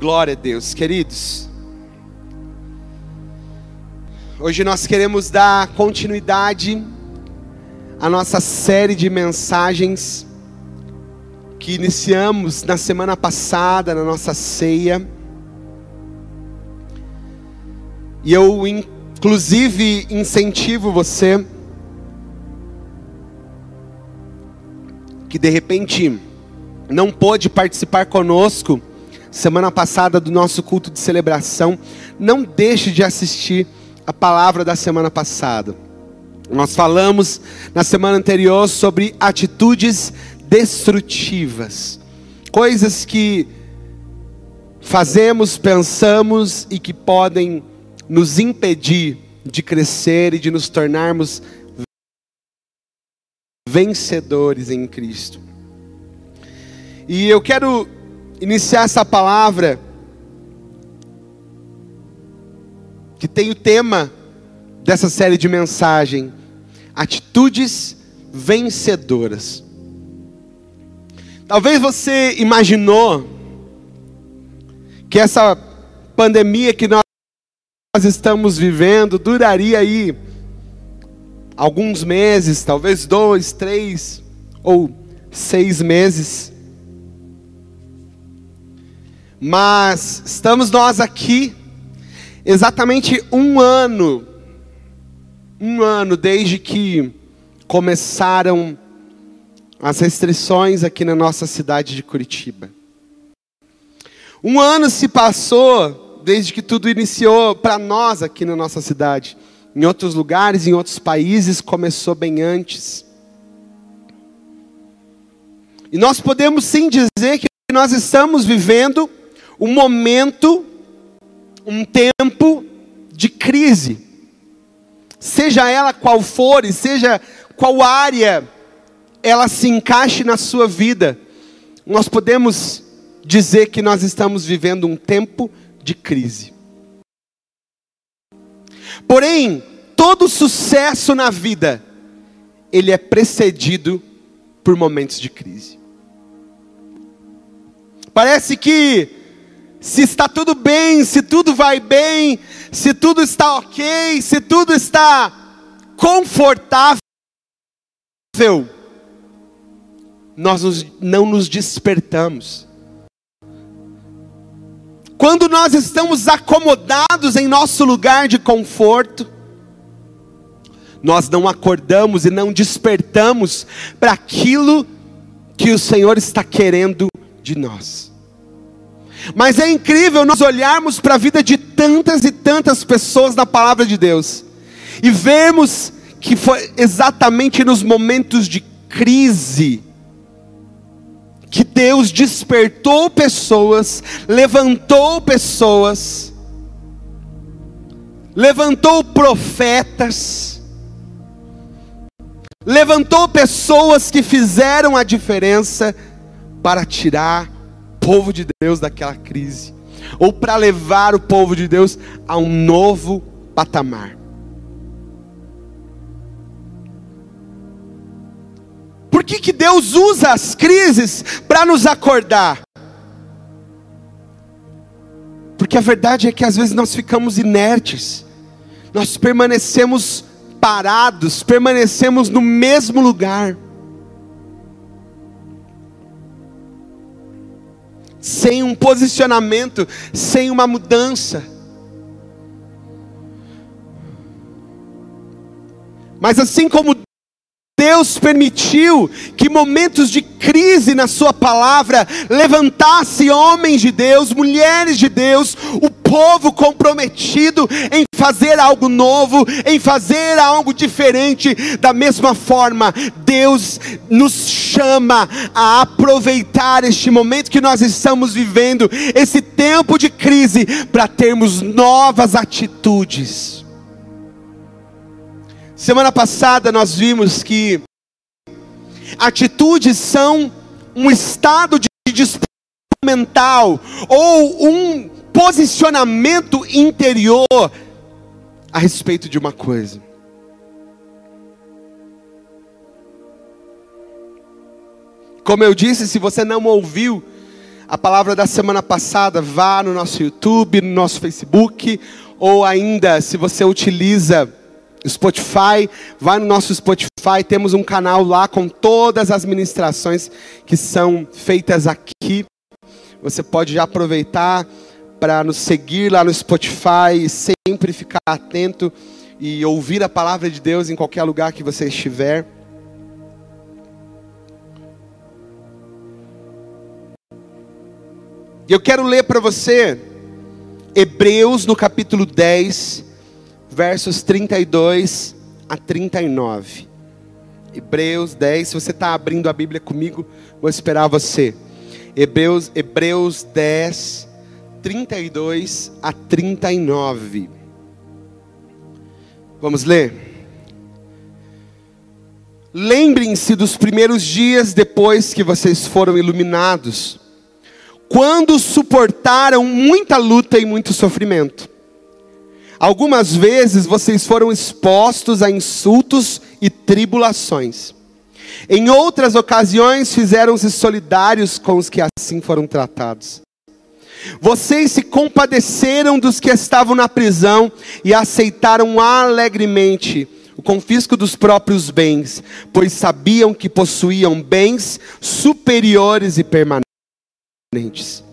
Glória a Deus, queridos. Hoje nós queremos dar continuidade à nossa série de mensagens que iniciamos na semana passada, na nossa ceia. E eu, inclusive, incentivo você que de repente não pôde participar conosco semana passada do nosso culto de celebração, não deixe de assistir a palavra da semana passada. Nós falamos na semana anterior sobre atitudes destrutivas, coisas que fazemos, pensamos e que podem nos impedir de crescer e de nos tornarmos vencedores em Cristo. E eu quero iniciar essa palavra que tem o tema dessa série de mensagem: atitudes vencedoras. Talvez você imaginou que essa pandemia que nós estamos vivendo duraria aí alguns meses, talvez dois, três ou seis meses. Mas estamos nós aqui, exatamente um ano, um ano desde que começaram as restrições aqui na nossa cidade de Curitiba. Um ano se passou desde que tudo iniciou para nós aqui na nossa cidade. Em outros lugares, em outros países, começou bem antes. E nós podemos sim dizer que nós estamos vivendo um momento, um tempo de crise. Seja ela qual for e seja qual área ela se encaixe na sua vida, nós podemos dizer que nós estamos vivendo um tempo de crise. Porém, todo sucesso na vida, ele é precedido por momentos de crise. Parece que se está tudo bem, se tudo vai bem, se tudo está ok, se tudo está confortável, nós não nos despertamos. Quando nós estamos acomodados em nosso lugar de conforto, nós não acordamos e não despertamos para aquilo que o Senhor está querendo de nós. Mas é incrível nós olharmos para a vida de tantas e tantas pessoas na palavra de Deus e vermos que foi exatamente nos momentos de crise que Deus despertou pessoas, levantou pessoas, levantou profetas, levantou pessoas que fizeram a diferença para tirar povo de Deus daquela crise, ou para levar o povo de Deus a um novo patamar. Por que, que Deus usa as crises para nos acordar? Porque a verdade é que às vezes nós ficamos inertes, nós permanecemos parados, permanecemos no mesmo lugar. Sem um posicionamento, sem uma mudança. Mas assim como Deus permitiu que momentos de crise na Sua palavra levantasse homens de Deus, mulheres de Deus, o povo comprometido em fazer algo novo, em fazer algo diferente. Da mesma forma, Deus nos chama a aproveitar este momento que nós estamos vivendo, esse tempo de crise, para termos novas atitudes. Semana passada nós vimos que atitudes são um estado de disposição mental ou um posicionamento interior a respeito de uma coisa. Como eu disse, se você não ouviu a palavra da semana passada, vá no nosso YouTube, no nosso Facebook, ou ainda, se você utiliza Spotify, vai no nosso Spotify, temos um canal lá com todas as ministrações que são feitas aqui. Você pode já aproveitar para nos seguir lá no Spotify e sempre ficar atento e ouvir a palavra de Deus em qualquer lugar que você estiver. E eu quero ler para você Hebreus no capítulo 10, versos 32 a 39. Hebreus 10, se você está abrindo a Bíblia comigo, vou esperar você. Hebreus, Hebreus 10, 32 a 39. Vamos ler? Lembrem-se dos primeiros dias depois que vocês foram iluminados quando suportaram muita luta e muito sofrimento. Algumas vezes vocês foram expostos a insultos e tribulações. Em outras ocasiões fizeram-se solidários com os que assim foram tratados. Vocês se compadeceram dos que estavam na prisão e aceitaram alegremente o confisco dos próprios bens, pois sabiam que possuíam bens superiores e permanentes.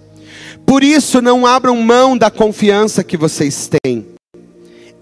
Por isso, não abram mão da confiança que vocês têm,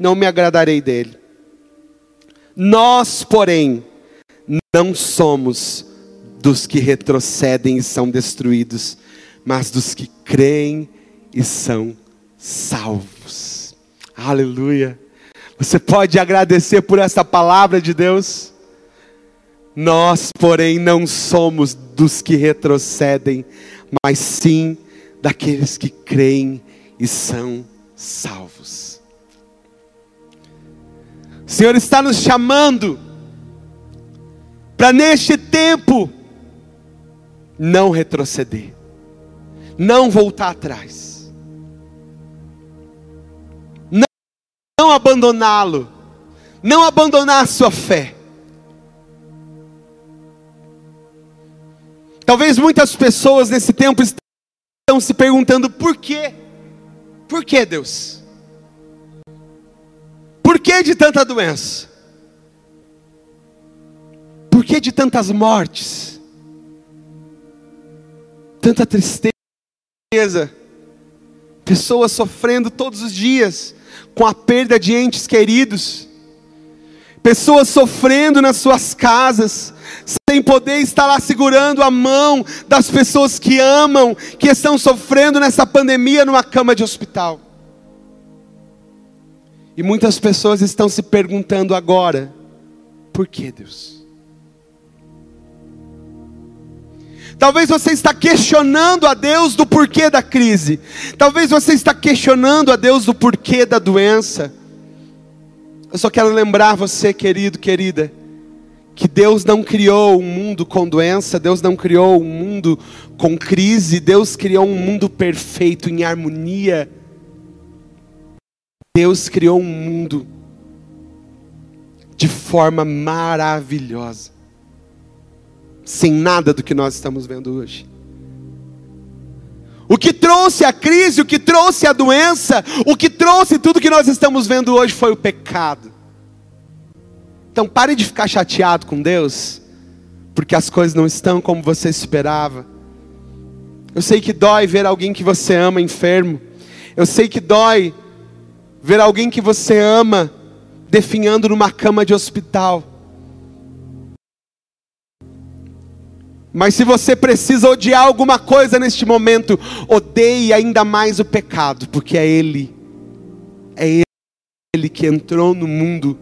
não me agradarei dele. Nós, porém, não somos dos que retrocedem e são destruídos, mas dos que creem e são salvos. Aleluia. Você pode agradecer por essa palavra de Deus? Nós, porém, não somos dos que retrocedem, mas sim daqueles que creem e são salvos. O Senhor está nos chamando para neste tempo não retroceder, não voltar atrás, não, não abandoná-lo, não abandonar a sua fé. Talvez muitas pessoas nesse tempo estão se perguntando por quê? Por que Deus? Que de tanta doença? Por que de tantas mortes? Tanta tristeza? Pessoas sofrendo todos os dias com a perda de entes queridos. Pessoas sofrendo nas suas casas, sem poder estar lá segurando a mão das pessoas que amam, que estão sofrendo nessa pandemia numa cama de hospital. E muitas pessoas estão se perguntando agora: por que Deus? Talvez você está questionando a Deus do porquê da crise. Talvez você está questionando a Deus do porquê da doença. Eu só quero lembrar você, querido, querida, que Deus não criou um mundo com doença, Deus não criou um mundo com crise, Deus criou um mundo perfeito, em harmonia. Deus criou um mundo de forma maravilhosa, sem nada do que nós estamos vendo hoje. O que trouxe a crise, o que trouxe a doença, o que trouxe tudo que nós estamos vendo hoje foi o pecado. Então pare de ficar chateado com Deus, porque as coisas não estão como você esperava. Eu sei que dói ver alguém que você ama enfermo. Eu sei que dói ver alguém que você ama definhando numa cama de hospital. Mas se você precisa odiar alguma coisa neste momento, odeie ainda mais o pecado, porque é Ele, é Ele que entrou no mundo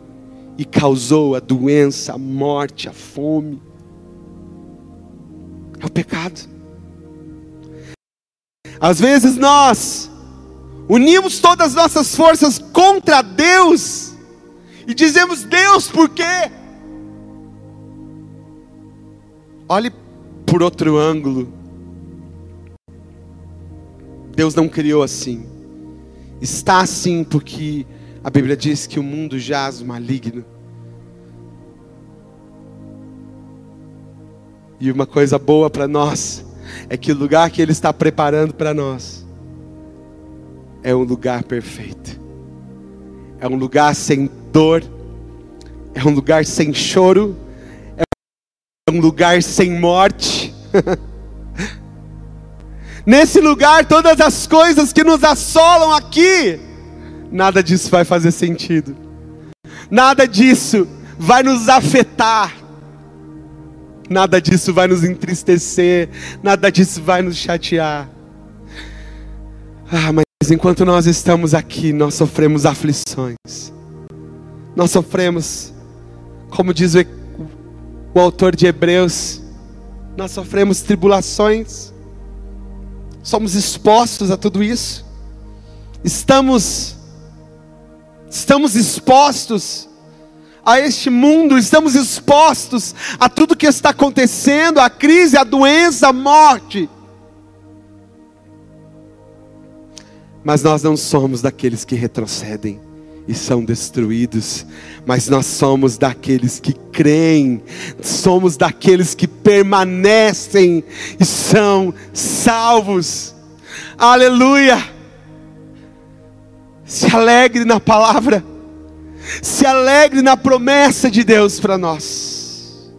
e causou a doença, a morte, a fome. É o pecado. Às vezes nós unimos todas as nossas forças contra Deus e dizemos: Deus, por quê? Olhe por outro ângulo. Deus não criou assim. Está assim porque a Bíblia diz que o mundo jaz maligno. E uma coisa boa para nós é que o lugar que Ele está preparando para nós é um lugar perfeito, é um lugar sem dor, é um lugar sem choro, é um lugar sem morte. Nesse lugar, todas as coisas que nos assolam aqui, nada disso vai fazer sentido, nada disso vai nos afetar, nada disso vai nos entristecer, nada disso vai nos chatear. Ah, mas enquanto nós estamos aqui, nós sofremos aflições, nós sofremos, como diz o, o autor de Hebreus, nós sofremos tribulações, somos expostos a tudo isso, estamos, estamos expostos a este mundo, estamos expostos a tudo que está acontecendo, a crise, a doença, a morte. Mas nós não somos daqueles que retrocedem e são destruídos, mas nós somos daqueles que creem, somos daqueles que permanecem e são salvos. Aleluia! Se alegre na palavra, se alegre na promessa de Deus para nós.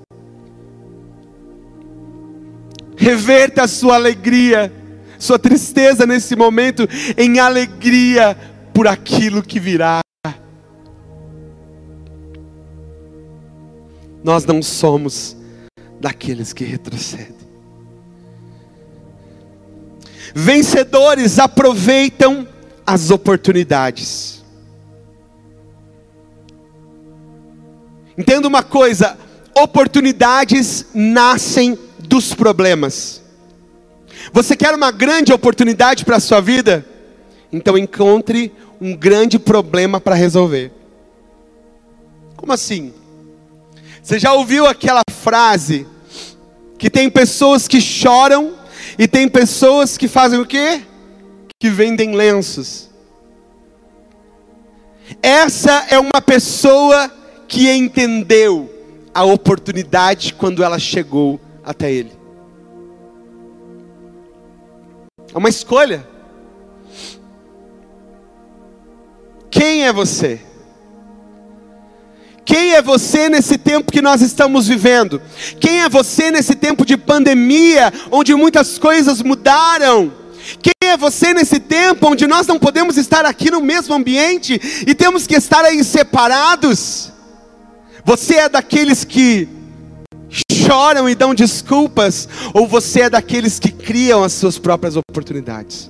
Reverta a sua alegria, sua tristeza nesse momento em alegria por aquilo que virá. Nós não somos daqueles que retrocedem. Vencedores aproveitam as oportunidades. Entenda uma coisa: oportunidades nascem dos problemas. Você quer uma grande oportunidade para a sua vida? Então encontre um grande problema para resolver. Como assim? Você já ouviu aquela frase que tem pessoas que choram e tem pessoas que fazem o quê? Que vendem lenços. Essa é uma pessoa que entendeu a oportunidade quando ela chegou até ele. É uma escolha. Quem é você? Quem é você nesse tempo que nós estamos vivendo? Quem é você nesse tempo de pandemia, onde muitas coisas mudaram? Quem é você nesse tempo onde nós não podemos estar aqui no mesmo ambiente e temos que estar aí separados? Você é daqueles que choram e dão desculpas, ou você é daqueles que criam as suas próprias oportunidades?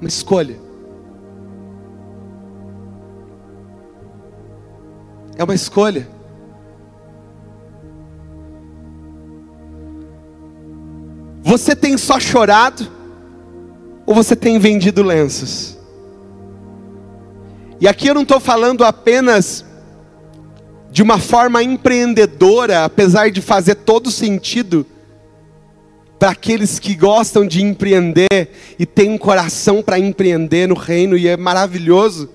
Uma escolha. É uma escolha. Você tem só chorado ou você tem vendido lenços? E aqui eu não estou falando apenas de uma forma empreendedora, apesar de fazer todo sentido para aqueles que gostam de empreender e têm um coração para empreender no reino e é maravilhoso.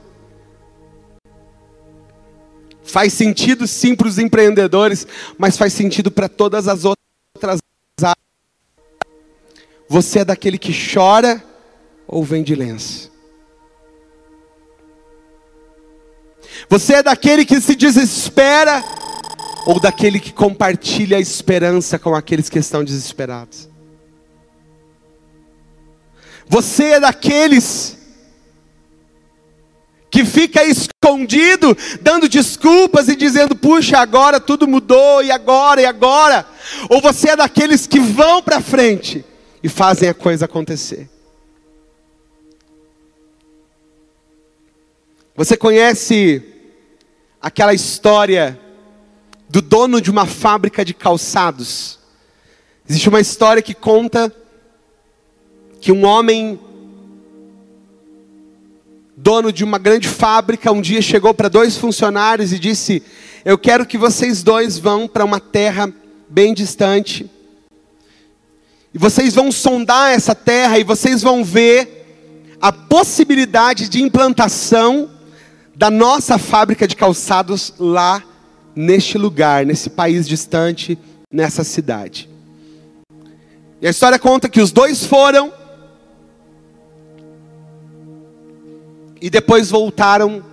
Faz sentido sim para os empreendedores, mas faz sentido para todas as outras áreas. Você é daquele que chora ou vende lenço? Você é daquele que se desespera ou daquele que compartilha a esperança com aqueles que estão desesperados? Você é daqueles que fica escondido, dando desculpas e dizendo: puxa, agora tudo mudou, e agora, e agora? Ou você é daqueles que vão para frente e fazem a coisa acontecer? Você conhece aquela história do dono de uma fábrica de calçados? Existe uma história que conta que um homem dono de uma grande fábrica um dia chegou para dois funcionários e disse: "Eu quero que vocês dois vão para uma terra bem distante. E vocês vão sondar essa terra e vocês vão ver a possibilidade de implantação da nossa fábrica de calçados lá neste lugar, nesse país distante, nessa cidade. E a história conta que os dois foram e depois voltaram,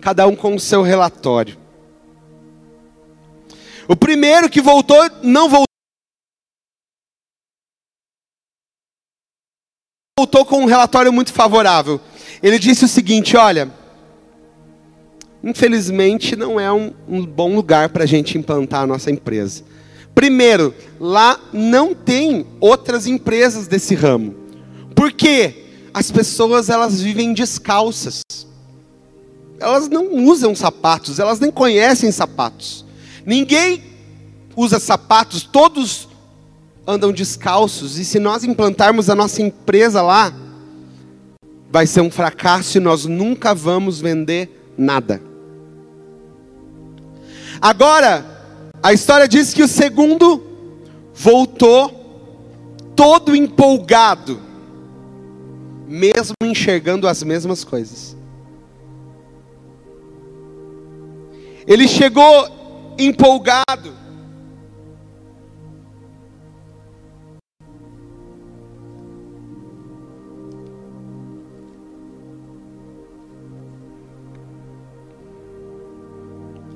cada um com o seu relatório. O primeiro que voltou, não voltou. Voltou com um relatório muito favorável. Ele disse o seguinte: olha, infelizmente não é um, um bom lugar para a gente implantar a nossa empresa. Primeiro, lá não tem outras empresas desse ramo. Por quê? As pessoas elas vivem descalças. Elas não usam sapatos, elas nem conhecem sapatos. Ninguém usa sapatos, todos andam descalços. E se nós implantarmos a nossa empresa lá, vai ser um fracasso e nós nunca vamos vender nada. Agora, a história diz que o segundo voltou todo empolgado, mesmo enxergando as mesmas coisas. Ele chegou empolgado.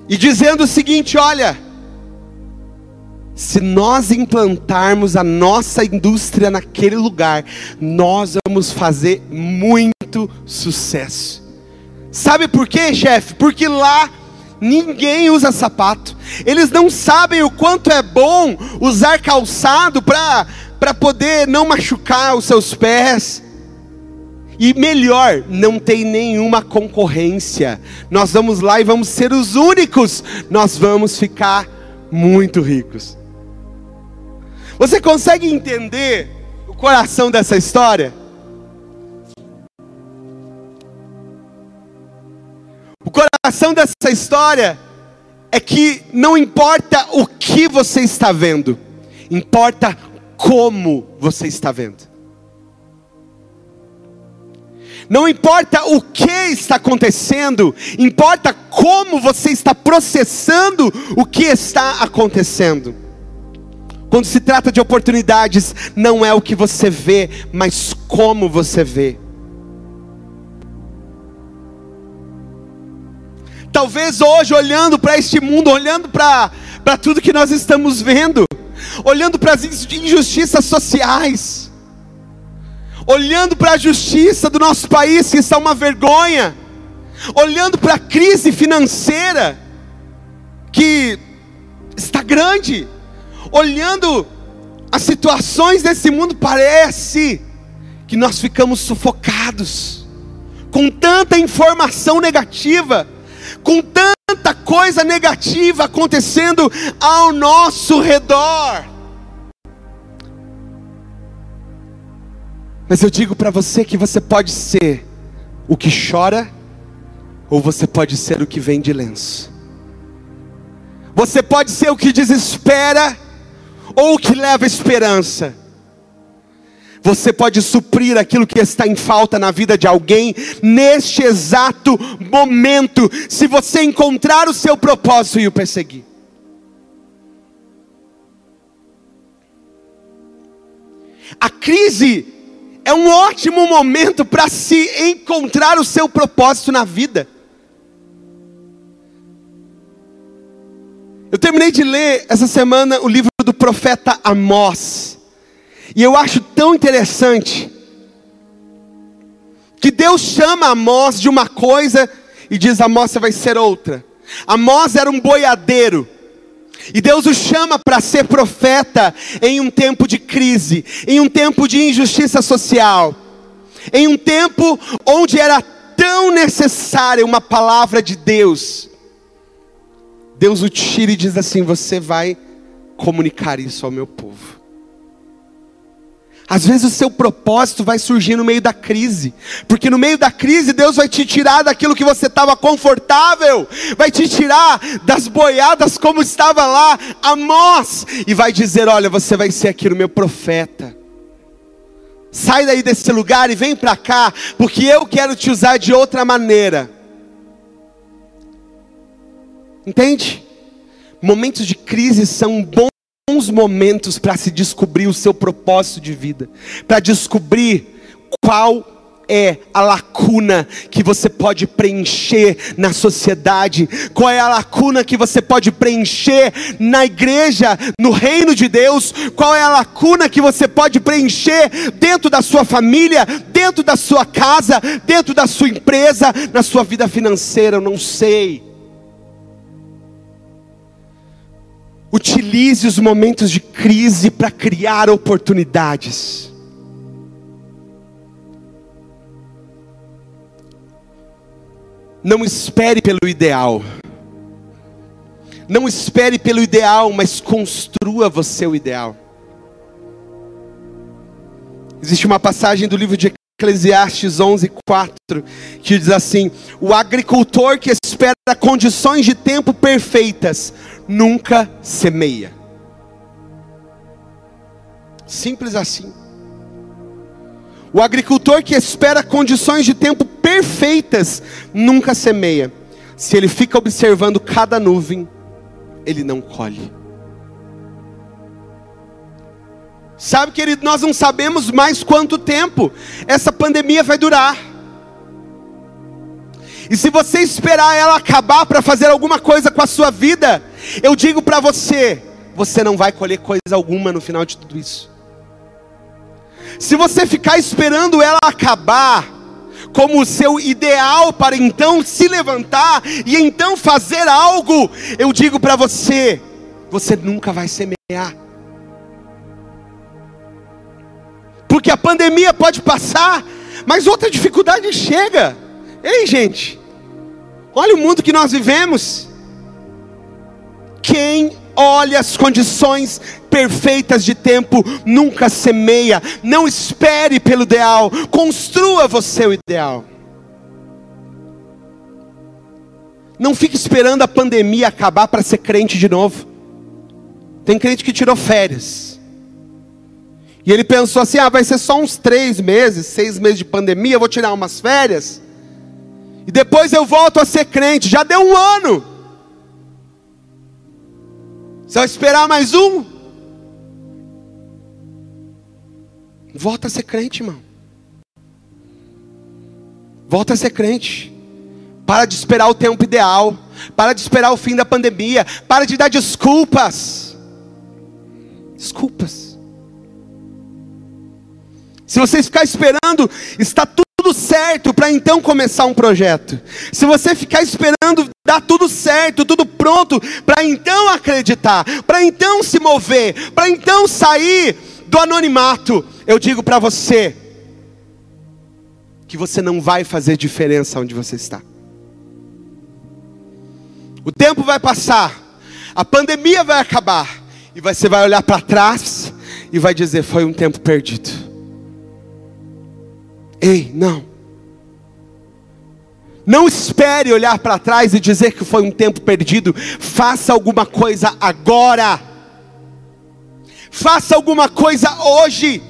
E dizendo o seguinte: olha, se nós implantarmos a nossa indústria naquele lugar, nós vamos fazer muito sucesso. Sabe por quê, chefe? Porque lá ninguém usa sapato. Eles não sabem o quanto é bom usar calçado para poder não machucar os seus pés. E melhor, não tem nenhuma concorrência. Nós vamos lá e vamos ser os únicos. Nós vamos ficar muito ricos. Você consegue entender o coração dessa história? O coração dessa história é que não importa o que você está vendo, importa como você está vendo. Não importa o que está acontecendo, importa como você está processando o que está acontecendo. Quando se trata de oportunidades, não é o que você vê, mas como você vê. Talvez hoje, olhando para este mundo, olhando para tudo que nós estamos vendo, olhando para as injustiças sociais, olhando para a justiça do nosso país, que está uma vergonha, olhando para a crise financeira, que está grande, olhando as situações desse mundo, parece que nós ficamos sufocados, com tanta informação negativa, com tanta coisa negativa acontecendo ao nosso redor. Mas eu digo para você que você pode ser o que chora, ou você pode ser o que vem de lenço. Você pode ser o que desespera, ou o que leva esperança. Você pode suprir aquilo que está em falta na vida de alguém neste exato momento, se você encontrar o seu propósito e o perseguir. A crise é um ótimo momento para se encontrar o seu propósito na vida. Eu terminei de ler essa semana o livro do profeta Amós. E eu acho tão interessante que Deus chama Amós de uma coisa e diz: Amós, você vai ser outra. Amós era um boiadeiro. E Deus o chama para ser profeta em um tempo de crise, em um tempo de injustiça social, em um tempo onde era tão necessária uma palavra de Deus. Deus o tira e diz assim: Você vai comunicar isso ao meu povo. Às vezes o seu propósito vai surgir no meio da crise, porque no meio da crise Deus vai te tirar daquilo que você estava confortável, vai te tirar das boiadas como estava lá Amós, e vai dizer: Olha, você vai ser aqui o meu profeta. Sai daí desse lugar e vem para cá, porque eu quero te usar de outra maneira. Entende? Momentos de crise são bons bons momentos para se descobrir o seu propósito de vida, para descobrir qual é a lacuna que você pode preencher na sociedade? Qual é a lacuna que você pode preencher na igreja, no reino de Deus? Qual é a lacuna que você pode preencher dentro da sua família, dentro da sua casa, dentro da sua empresa, na sua vida financeira? Eu não sei. Utilize os momentos de crise para criar oportunidades. Não espere pelo ideal. Não espere pelo ideal, mas construa você o ideal. Existe uma passagem do livro de Eclesiastes 11, 4, que diz assim: O agricultor que espera condições de tempo perfeitas, nunca semeia. Simples assim. O agricultor que espera condições de tempo perfeitas nunca semeia. Se ele fica observando cada nuvem, ele não colhe. Sabe, querido, nós não sabemos mais quanto tempo essa pandemia vai durar. E se você esperar ela acabar para fazer alguma coisa com a sua vida, eu digo para você, você não vai colher coisa alguma no final de tudo isso. Se você ficar esperando ela acabar, como o seu ideal para então se levantar e então fazer algo, eu digo para você, você nunca vai semear. Porque a pandemia pode passar, mas outra dificuldade chega. Ei, gente, olha o mundo que nós vivemos. Quem olha as condições perfeitas de tempo nunca semeia. Não espere pelo ideal, construa você o ideal. Não fique esperando a pandemia acabar para ser crente de novo. Tem crente que tirou férias. E ele pensou assim: ah, vai ser só uns três meses, seis meses de pandemia, eu vou tirar umas férias. E depois eu volto a ser crente. Já deu um ano. Você vai esperar mais um? Volta a ser crente, irmão. Volta a ser crente. Para de esperar o tempo ideal. Para de esperar o fim da pandemia. Para de dar desculpas. Desculpas. Se você ficar esperando, está tudo certo para então começar um projeto. Se você ficar esperando dar tudo certo, tudo pronto, para então acreditar, para então se mover, para então sair do anonimato, eu digo para você que você não vai fazer diferença onde você está. O tempo vai passar, a pandemia vai acabar, e você vai olhar para trás e vai dizer: foi um tempo perdido. Ei, não. Não espere olhar para trás e dizer que foi um tempo perdido. Faça alguma coisa agora. Faça alguma coisa hoje.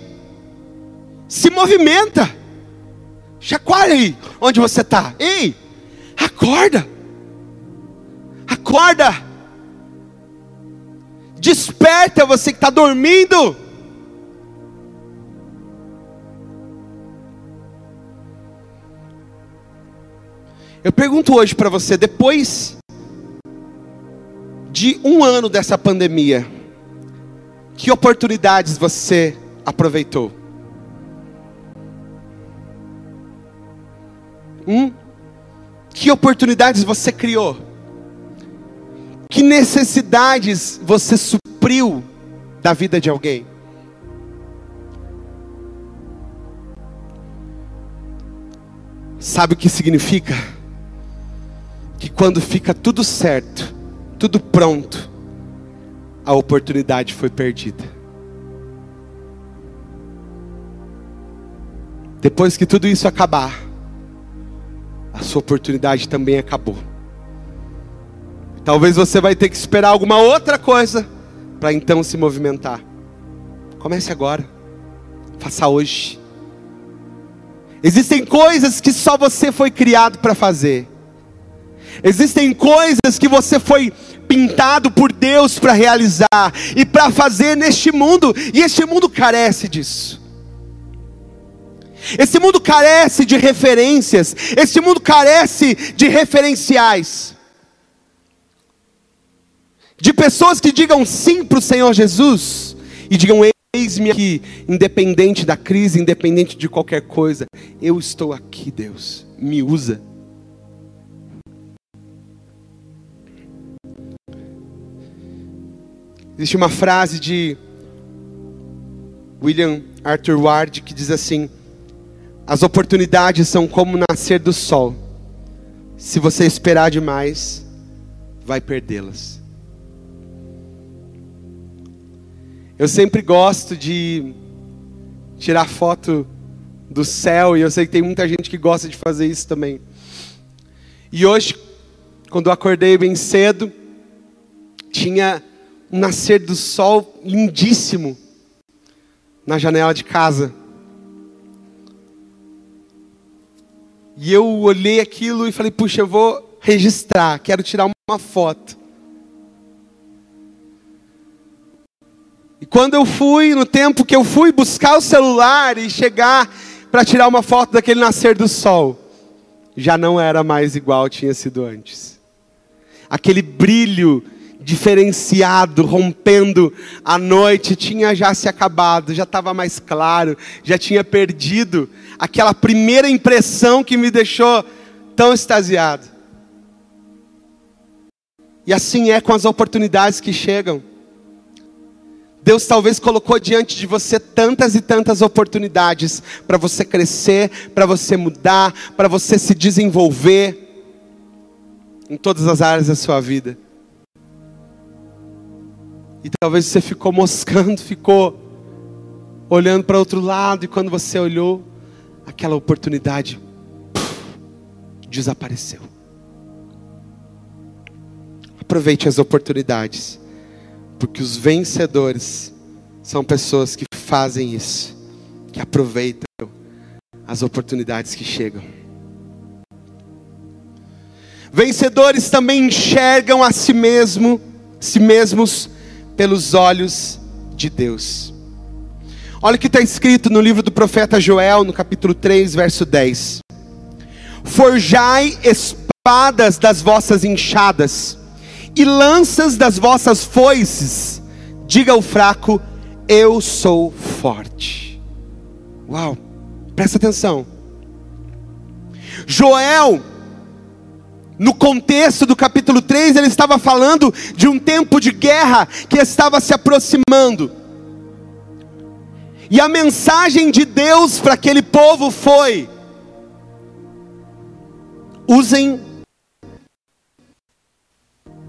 Se movimenta. Chacoalha aí onde você está. Ei, acorda. Acorda. Desperta você que está dormindo. Eu pergunto hoje para você, depois de um ano dessa pandemia, que oportunidades você aproveitou? Hum? Que oportunidades você criou? Que necessidades você supriu da vida de alguém? Sabe o que significa? Que quando fica tudo certo, tudo pronto, a oportunidade foi perdida. depois que tudo isso acabar, a sua oportunidade também acabou. Talvez você vai ter que esperar alguma outra coisa para então se movimentar. Comece agora. Faça hoje. Existem coisas que só você foi criado para fazer. Existem coisas que você foi pintado por Deus para realizar e para fazer neste mundo, e este mundo carece disso. Esse mundo carece de referências, esse mundo carece de referenciais. De pessoas que digam sim para o Senhor Jesus e digam: Eis-me aqui, independente da crise, independente de qualquer coisa, eu estou aqui, Deus, me usa. Existe uma frase de William Arthur Ward que diz assim: As oportunidades são como nascer do sol. Se você esperar demais, vai perdê-las. Eu sempre gosto de tirar foto do céu e eu sei que tem muita gente que gosta de fazer isso também. E hoje, quando eu acordei bem cedo, tinha um nascer do sol lindíssimo na janela de casa. E eu olhei aquilo e falei: puxa, eu vou registrar, quero tirar uma foto. E quando eu fui, no tempo que eu fui buscar o celular e chegar para tirar uma foto daquele nascer do sol, já não era mais igual tinha sido antes. Aquele brilho diferenciado, rompendo a noite, tinha já se acabado, já estava mais claro, já tinha perdido aquela primeira impressão que me deixou tão extasiado. E assim é com as oportunidades que chegam. Deus talvez colocou diante de você tantas e tantas oportunidades para você crescer, para você mudar, para você se desenvolver em todas as áreas da sua vida. E talvez você ficou moscando, ficou olhando para outro lado, e quando você olhou, aquela oportunidade desapareceu. Aproveite as oportunidades. Porque os vencedores são pessoas que fazem isso, que aproveitam as oportunidades que chegam. Vencedores também enxergam a si mesmo, si mesmos pelos olhos de Deus. Olha o que está escrito no livro do profeta Joel, no capítulo 3, verso 10. Forjai espadas das vossas enxadas, e lanças das vossas foices, diga ao fraco: Eu sou forte. Uau, presta atenção. Joel, no contexto do capítulo 3, ele estava falando de um tempo de guerra que estava se aproximando. E a mensagem de Deus para aquele povo foi: usem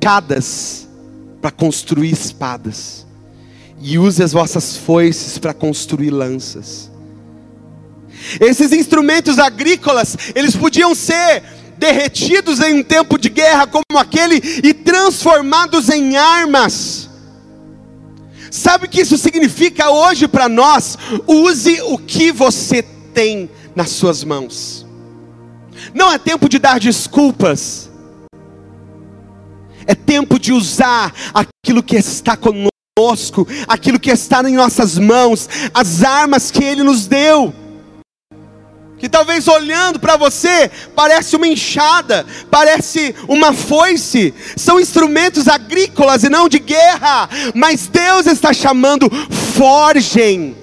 enxadas para construir espadas, e use as vossas foices para construir lanças. Esses instrumentos agrícolas, eles podiam ser derretidos em um tempo de guerra como aquele e transformados em armas. Sabe o que isso significa hoje para nós? Use o que você tem nas suas mãos. Não é tempo de dar desculpas. É tempo de usar aquilo que está conosco, aquilo que está em nossas mãos, as armas que Ele nos deu. Que talvez olhando para você parece uma enxada, parece uma foice, são instrumentos agrícolas e não de guerra, mas Deus está chamando, forjem,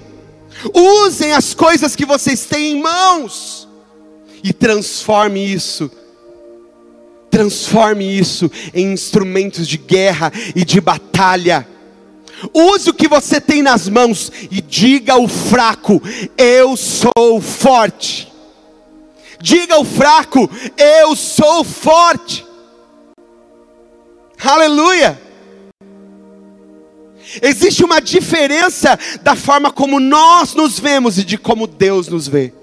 usem as coisas que vocês têm em mãos e transforme isso Transforme isso em instrumentos de guerra e de batalha. Use o que você tem nas mãos e diga ao fraco: Eu sou forte. Diga ao fraco: Eu sou forte. Aleluia. Existe uma diferença da forma como nós nos vemos e de como Deus nos vê.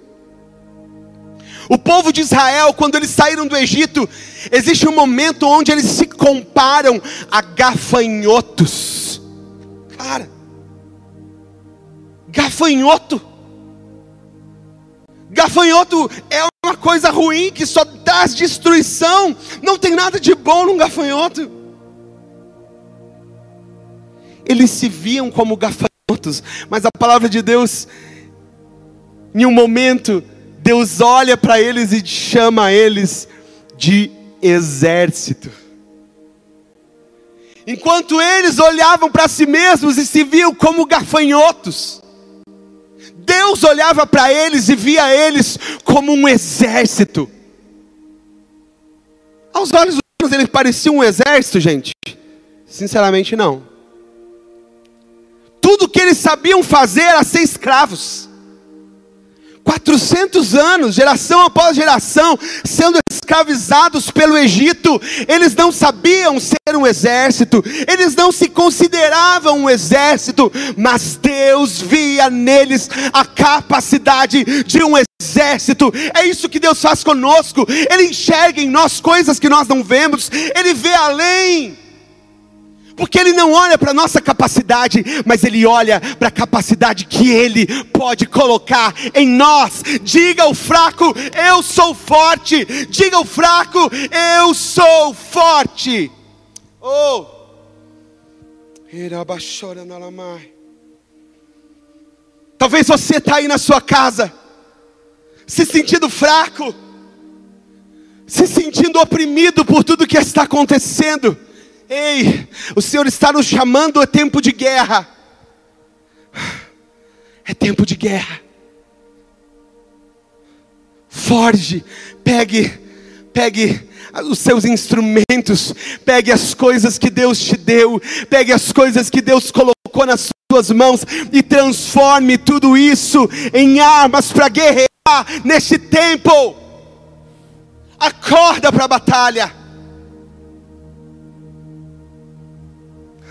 O povo de Israel, quando eles saíram do Egito, existe um momento onde eles se comparam a gafanhotos. Cara, gafanhoto. Gafanhoto é uma coisa ruim que só traz destruição. Não tem nada de bom num gafanhoto. Eles se viam como gafanhotos, mas a palavra de Deus, em um momento, Deus olha para eles e chama eles de exército. Enquanto eles olhavam para si mesmos e se viam como gafanhotos, Deus olhava para eles e via eles como um exército. Aos olhos humanos eles pareciam um exército, gente? Sinceramente, não. Tudo que eles sabiam fazer era ser escravos. 400 anos, geração após geração, sendo escravizados pelo Egito, eles não sabiam ser um exército, eles não se consideravam um exército, mas Deus via neles a capacidade de um exército. É isso que Deus faz conosco. Ele enxerga em nós coisas que nós não vemos, ele vê além. Porque Ele não olha para a nossa capacidade, mas Ele olha para a capacidade que Ele pode colocar em nós. Diga o fraco, eu sou forte. Diga o fraco, eu sou forte. Oh. Talvez você está aí na sua casa, se sentindo fraco, se sentindo oprimido por tudo que está acontecendo Ei, o Senhor está nos chamando, é tempo de guerra. É tempo de guerra. Forge, pegue, pegue os seus instrumentos, pegue as coisas que Deus te deu, pegue as coisas que Deus colocou nas suas mãos e transforme tudo isso em armas para guerrear neste tempo. Acorda para a batalha.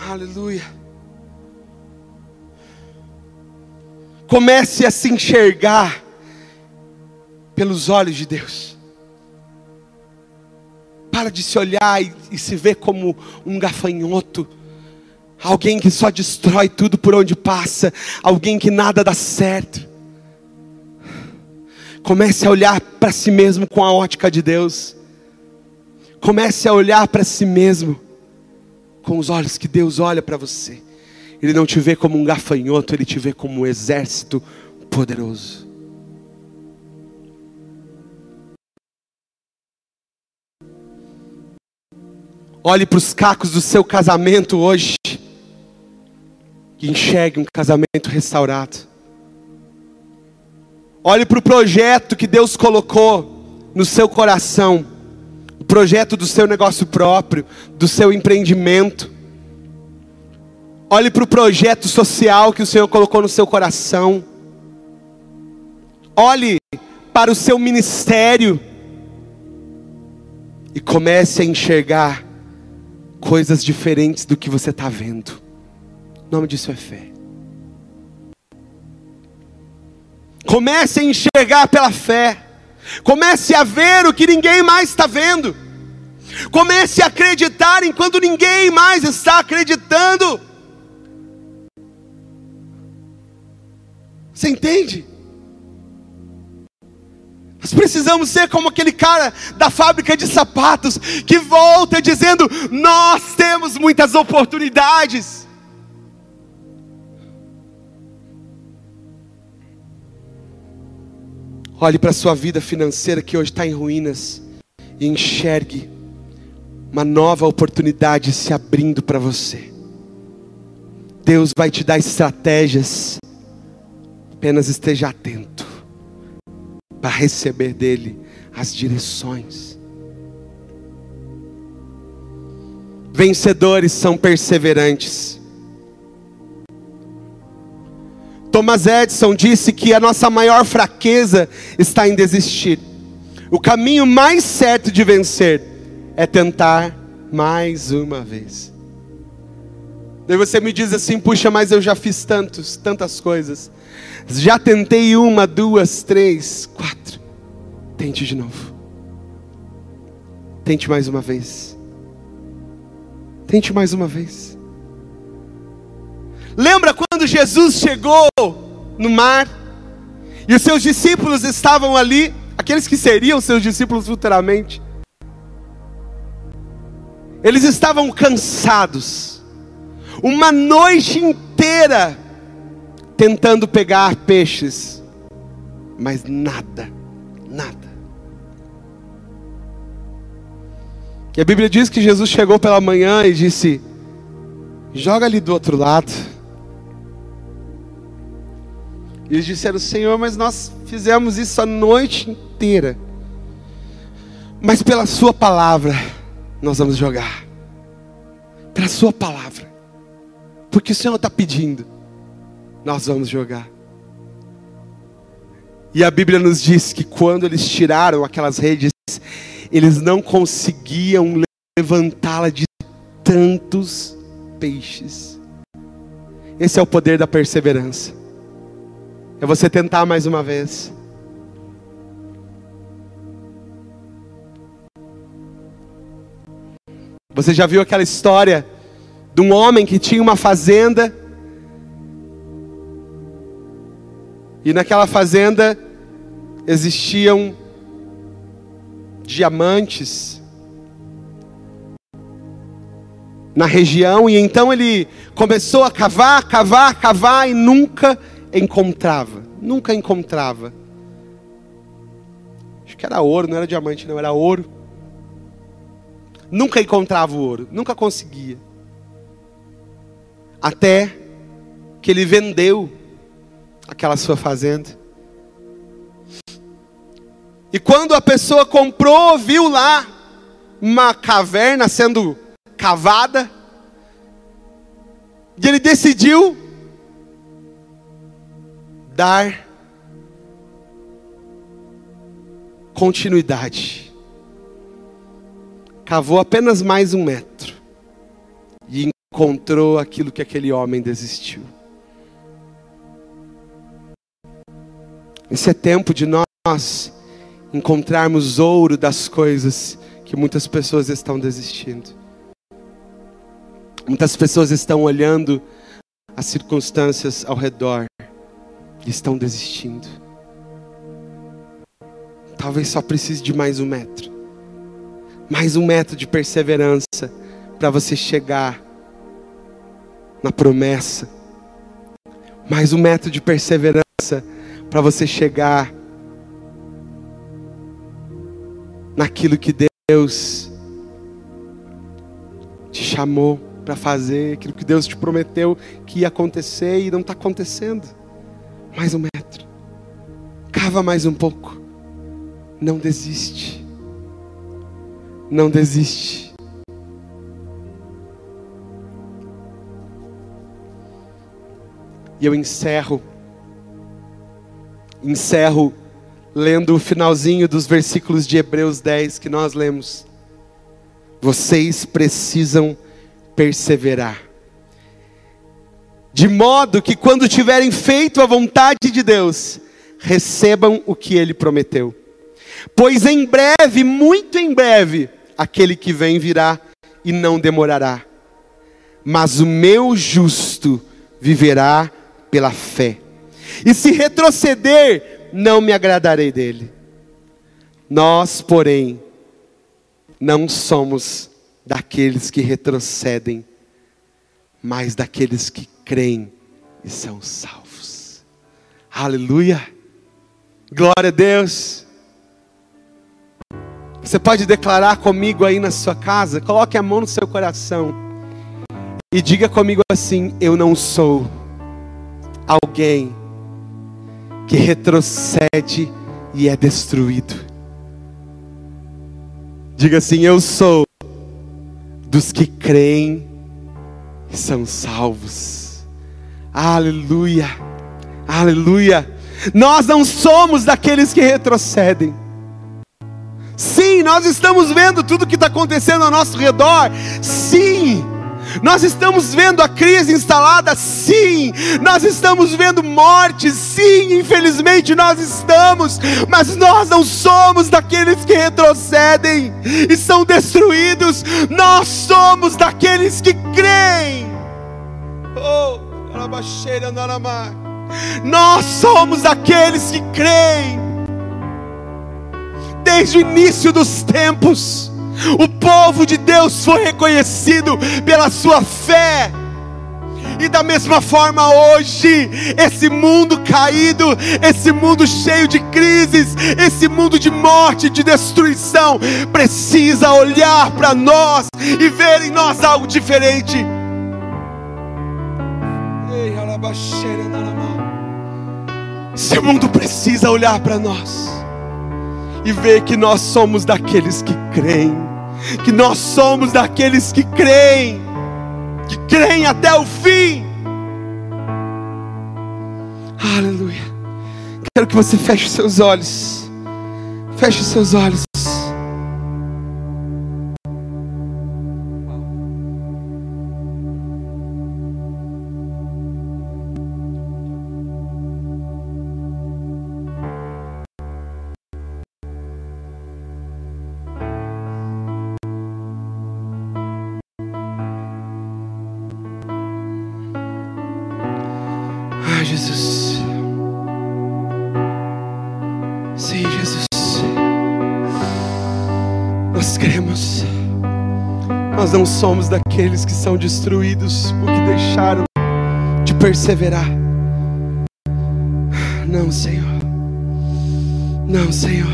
Aleluia. Comece a se enxergar pelos olhos de Deus. Para de se olhar e, e, se ver como um gafanhoto, alguém que só destrói tudo por onde passa, alguém que nada dá certo. Comece a olhar para si mesmo com a ótica de Deus. Comece a olhar para si mesmo com os olhos que Deus olha para você. Ele não te vê como um gafanhoto, ele te vê como um exército poderoso. Olhe para os cacos do seu casamento hoje e enxergue um casamento restaurado. Olhe para o projeto que Deus colocou no seu coração projeto do seu negócio próprio, do seu empreendimento. Olhe para o projeto social que o Senhor colocou no seu coração. Olhe para o seu ministério e comece a enxergar coisas diferentes do que você está vendo. O nome disso é fé. Comece a enxergar pela fé. Comece a ver o que ninguém mais está vendo. Comece a acreditar enquanto ninguém mais está acreditando. Você entende? Nós precisamos ser como aquele cara da fábrica de sapatos que volta dizendo: Nós temos muitas oportunidades. Olhe para a sua vida financeira que hoje está em ruínas e enxergue uma nova oportunidade se abrindo para você. Deus vai te dar estratégias, apenas esteja atento para receber dEle as direções. Vencedores são perseverantes. Thomas Edison disse que a nossa maior fraqueza está em desistir. O caminho mais certo de vencer é tentar mais uma vez. Daí você me diz assim: puxa, mas eu já fiz tantos, tantas coisas. Já tentei uma, duas, três, quatro. Tente de novo. Tente mais uma vez. Tente mais uma vez. Lembra quando Jesus chegou no mar e os seus discípulos estavam ali, aqueles que seriam seus discípulos futuramente? Eles estavam cansados, uma noite inteira tentando pegar peixes, mas nada, nada. E a Bíblia diz que Jesus chegou pela manhã e disse: Joga ali do outro lado. E eles disseram: Senhor, mas nós fizemos isso a noite inteira. Mas pela Sua palavra, nós vamos jogar. Pela Sua palavra. Porque o Senhor está pedindo. Nós vamos jogar. E a Bíblia nos diz que quando eles tiraram aquelas redes, eles não conseguiam levantá-la de tantos peixes. Esse é o poder da perseverança. É você tentar mais uma vez. Você já viu aquela história de um homem que tinha uma fazenda e naquela fazenda existiam diamantes na região, e então ele começou a cavar, cavar, cavar e nunca encontrava, nunca encontrava. Acho que era ouro, não era diamante, não, era ouro. Nunca encontrava o ouro, nunca conseguia. Até que ele vendeu aquela sua fazenda. E quando a pessoa comprou, viu lá uma caverna sendo cavada, e ele decidiu dar continuidade. Cavou apenas mais um metro e encontrou aquilo que aquele homem desistiu. Esse é tempo de nós encontrarmos ouro das coisas que muitas pessoas estão desistindo. Muitas pessoas estão olhando as circunstâncias ao redor e estão desistindo. Talvez só precise de mais um metro. Mais um metro de perseverança para você chegar na promessa. Mais um metro de perseverança para você chegar naquilo que Deus te chamou para fazer, aquilo que Deus te prometeu que ia acontecer e não está acontecendo. Mais um metro, cava mais um pouco, não desiste, não desiste. E eu encerro, encerro lendo o finalzinho dos versículos de Hebreus 10 que nós lemos. Vocês precisam perseverar, de modo que quando tiverem feito a vontade de Deus, recebam o que ele prometeu. Pois em breve, muito em breve, aquele que vem virá e não demorará. Mas o meu justo viverá pela fé. E se retroceder, não me agradarei dele. Nós, porém, não somos daqueles que retrocedem, mas daqueles que creem e são salvos. Aleluia! Glória a Deus! Você pode declarar comigo aí na sua casa, coloque a mão no seu coração e diga comigo assim: Eu não sou alguém que retrocede e é destruído. Diga assim: Eu sou dos que creem e são salvos. Aleluia, aleluia. Nós não somos daqueles que retrocedem. Sim, nós estamos vendo tudo que está acontecendo ao nosso redor. Sim, Nós estamos vendo a crise instalada, sim. Nós estamos vendo morte, sim. Infelizmente nós estamos, mas nós não somos daqueles que retrocedem e são destruídos. Nós somos daqueles que creem. Oh, nós somos daqueles que creem. Desde o início dos tempos o povo de Deus foi reconhecido pela sua fé. E da mesma forma hoje, esse mundo caído, esse mundo cheio de crises, esse mundo de morte, de destruição, precisa olhar para nós e ver em nós algo diferente. Esse mundo precisa olhar para nós e ver que nós somos daqueles que creem que nós somos daqueles que creem, que creem até o fim. Aleluia. Quero que você feche seus olhos. Feche seus olhos. Não somos daqueles que são destruídos porque deixaram de perseverar. Não, Senhor. Não, Senhor.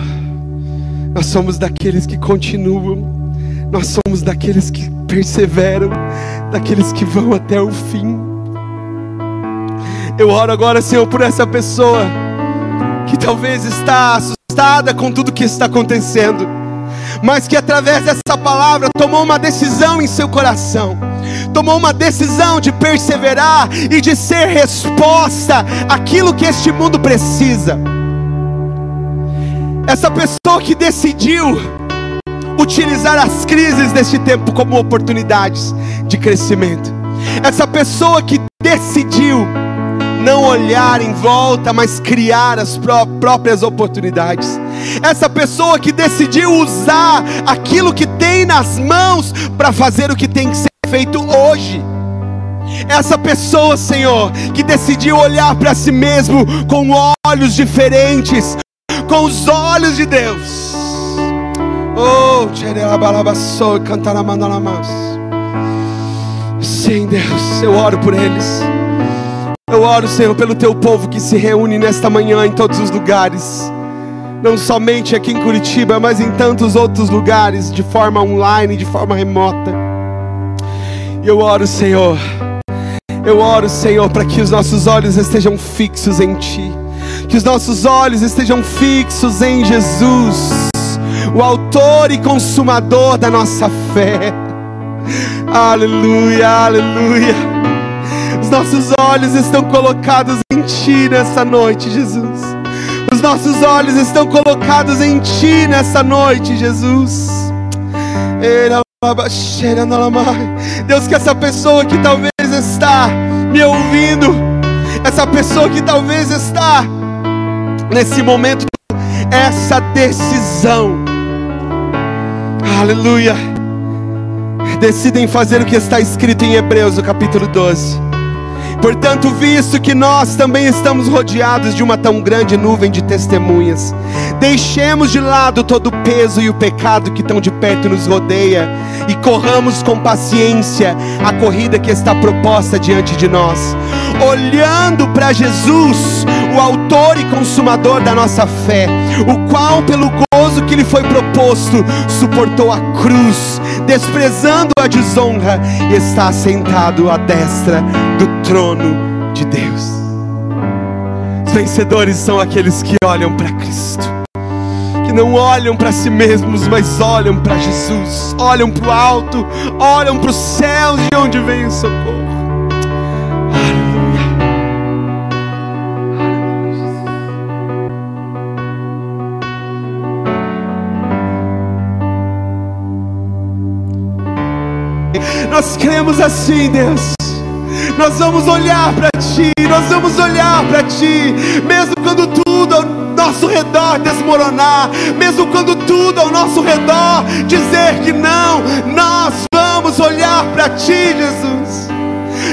Nós somos daqueles que continuam. Nós somos daqueles que perseveram, daqueles que vão até o fim. Eu oro agora, Senhor, por essa pessoa que talvez está assustada com tudo que está acontecendo mas que através dessa palavra tomou uma decisão em seu coração, tomou uma decisão de perseverar e de ser resposta àquilo que este mundo precisa. Essa pessoa que decidiu utilizar as crises deste tempo como oportunidades de crescimento, essa pessoa que decidiu não olhar em volta, mas criar as pró próprias oportunidades. Essa pessoa que decidiu usar aquilo que tem nas mãos para fazer o que tem que ser feito hoje. Essa pessoa, Senhor, que decidiu olhar para si mesmo com olhos diferentes, com os olhos de Deus. Oh, Sim, Deus, eu oro por eles. Eu oro, Senhor, pelo teu povo que se reúne nesta manhã em todos os lugares. Não somente aqui em Curitiba, mas em tantos outros lugares, de forma online, de forma remota. Eu oro, Senhor. Eu oro, Senhor, para que os nossos olhos estejam fixos em Ti. Que os nossos olhos estejam fixos em Jesus, o Autor e Consumador da nossa fé. Aleluia, aleluia. Os nossos olhos estão colocados em Ti nessa noite, Jesus. Os nossos olhos estão colocados em Ti nessa noite, Jesus. Deus, que essa pessoa que talvez está me ouvindo, essa pessoa que talvez está nesse momento, essa decisão, aleluia, decidem fazer o que está escrito em Hebreus, no capítulo 12 Portanto, visto que nós também estamos rodeados de uma tão grande nuvem de testemunhas, deixemos de lado todo o peso e o pecado que tão de perto nos rodeia e corramos com paciência a corrida que está proposta diante de nós, olhando para Jesus, o Autor e Consumador da nossa fé, o qual, pelo gozo que lhe foi proposto, suportou a cruz, desprezando a desonra, e está sentado à destra do trono de Deus. Os vencedores são aqueles que olham para Cristo, que não olham para si mesmos, mas olham para Jesus, olham para o alto, olham para os céus de onde vem o socorro. Nós cremos assim, Deus. Nós vamos olhar para Ti, nós vamos olhar para Ti, mesmo quando tudo ao nosso redor desmoronar, mesmo quando tudo ao nosso redor dizer que não, nós vamos olhar para Ti, Jesus.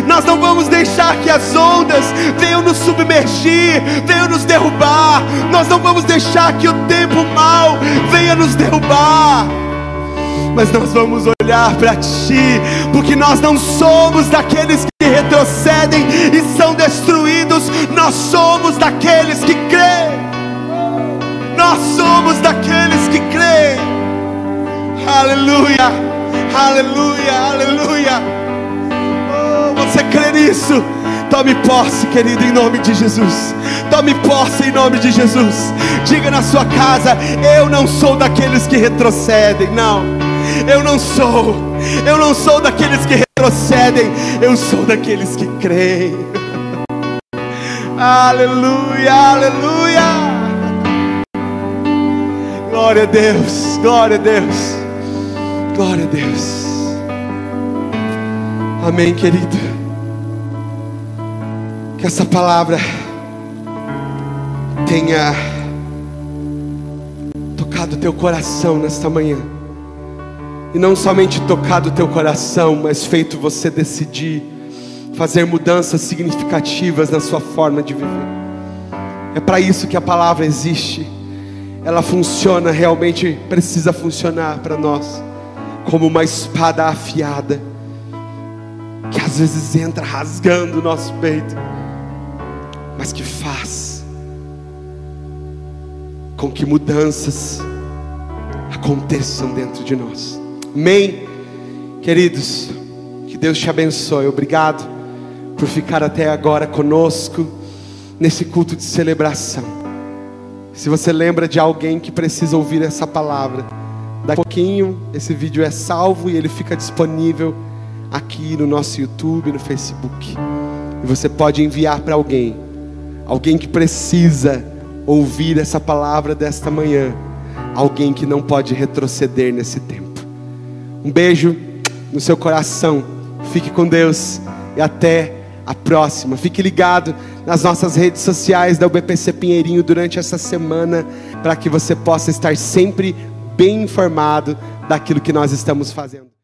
Nós não vamos deixar que as ondas venham nos submergir, venham nos derrubar. Nós não vamos deixar que o tempo mal venha nos derrubar mas nós vamos olhar para Ti, porque nós não somos daqueles que retrocedem e são destruídos, nós somos daqueles que creem, nós somos daqueles que creem, aleluia, aleluia, aleluia. Oh, você crê nisso? Tome posse, querido, em nome de Jesus. Tome posse em nome de Jesus. Diga na sua casa: Eu não sou daqueles que retrocedem, não. Eu não sou, eu não sou daqueles que retrocedem, eu sou daqueles que creem. aleluia, aleluia. Glória a Deus, glória a Deus, glória a Deus. Amém, querido. Que essa palavra tenha tocado teu coração nesta manhã e não somente tocado o teu coração, mas feito você decidir fazer mudanças significativas na sua forma de viver. É para isso que a palavra existe. Ela funciona, realmente precisa funcionar para nós, como uma espada afiada, que às vezes entra rasgando o nosso peito, mas que faz com que mudanças aconteçam dentro de nós. Amém? Queridos, que Deus te abençoe. Obrigado por ficar até agora conosco nesse culto de celebração. Se você lembra de alguém que precisa ouvir essa palavra, daqui a pouquinho esse vídeo é salvo e ele fica disponível aqui no nosso YouTube, no Facebook. E você pode enviar para alguém, alguém que precisa ouvir essa palavra desta manhã, alguém que não pode retroceder nesse tempo. Um beijo no seu coração. Fique com Deus e até a próxima. Fique ligado nas nossas redes sociais da UBPC Pinheirinho durante essa semana para que você possa estar sempre bem informado daquilo que nós estamos fazendo.